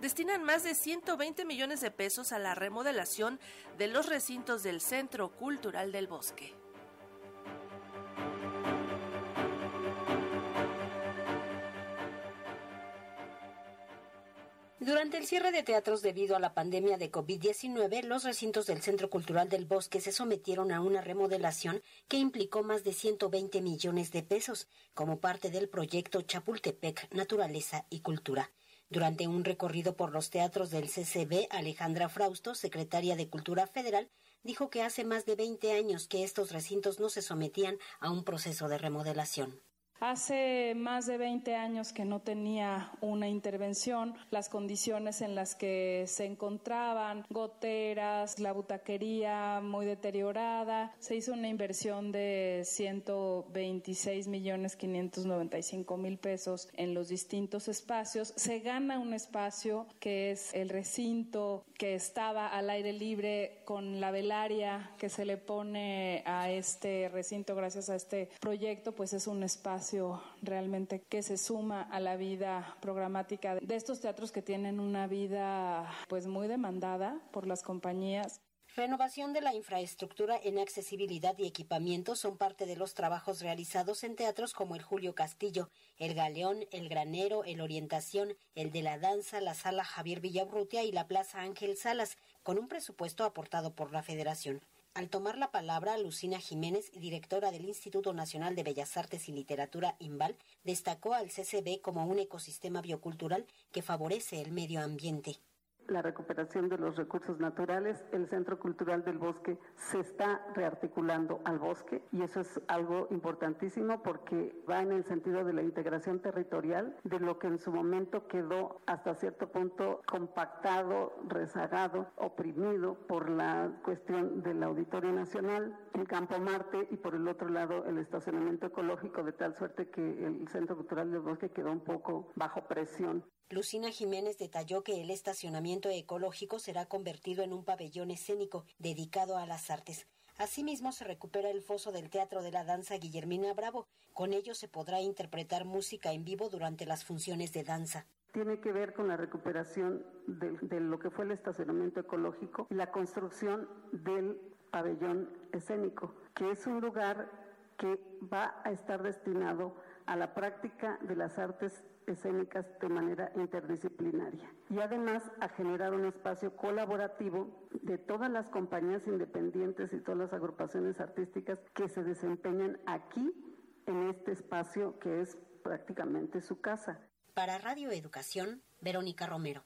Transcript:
destinan más de 120 millones de pesos a la remodelación de los recintos del Centro Cultural del Bosque. Durante el cierre de teatros debido a la pandemia de COVID-19, los recintos del Centro Cultural del Bosque se sometieron a una remodelación que implicó más de 120 millones de pesos como parte del proyecto Chapultepec Naturaleza y Cultura. Durante un recorrido por los teatros del CCB, Alejandra Frausto, secretaria de Cultura Federal, dijo que hace más de 20 años que estos recintos no se sometían a un proceso de remodelación. Hace más de 20 años que no tenía una intervención, las condiciones en las que se encontraban, goteras, la butaquería muy deteriorada, se hizo una inversión de 126 millones 595 mil pesos en los distintos espacios, se gana un espacio que es el recinto que estaba al aire libre con la velaria que se le pone a este recinto. Gracias a este proyecto, pues es un espacio realmente que se suma a la vida programática de estos teatros que tienen una vida pues muy demandada por las compañías. Renovación de la infraestructura en accesibilidad y equipamiento son parte de los trabajos realizados en teatros como el Julio Castillo, el Galeón, el Granero, el Orientación, el de la Danza, la Sala Javier Villaurrutia y la Plaza Ángel Salas, con un presupuesto aportado por la Federación. Al tomar la palabra, Lucina Jiménez, directora del Instituto Nacional de Bellas Artes y Literatura IMBAL, destacó al CCB como un ecosistema biocultural que favorece el medio ambiente la recuperación de los recursos naturales, el Centro Cultural del Bosque se está rearticulando al bosque y eso es algo importantísimo porque va en el sentido de la integración territorial de lo que en su momento quedó hasta cierto punto compactado, rezagado, oprimido por la cuestión del Auditorio Nacional, el Campo Marte y por el otro lado el estacionamiento ecológico de tal suerte que el Centro Cultural del Bosque quedó un poco bajo presión. Lucina Jiménez detalló que el estacionamiento ecológico será convertido en un pabellón escénico dedicado a las artes. Asimismo, se recupera el foso del Teatro de la Danza Guillermina Bravo. Con ello se podrá interpretar música en vivo durante las funciones de danza. Tiene que ver con la recuperación de, lo que fue el estacionamiento ecológico y la construcción del pabellón escénico, que es un lugar que va a estar destinado a la práctica de las artes escénicas de manera interdisciplinaria y además a generar un espacio colaborativo de todas las compañías independientes y todas las agrupaciones artísticas que se desempeñan aquí en este espacio que es prácticamente su casa. Para Radio Educación, Verónica Romero.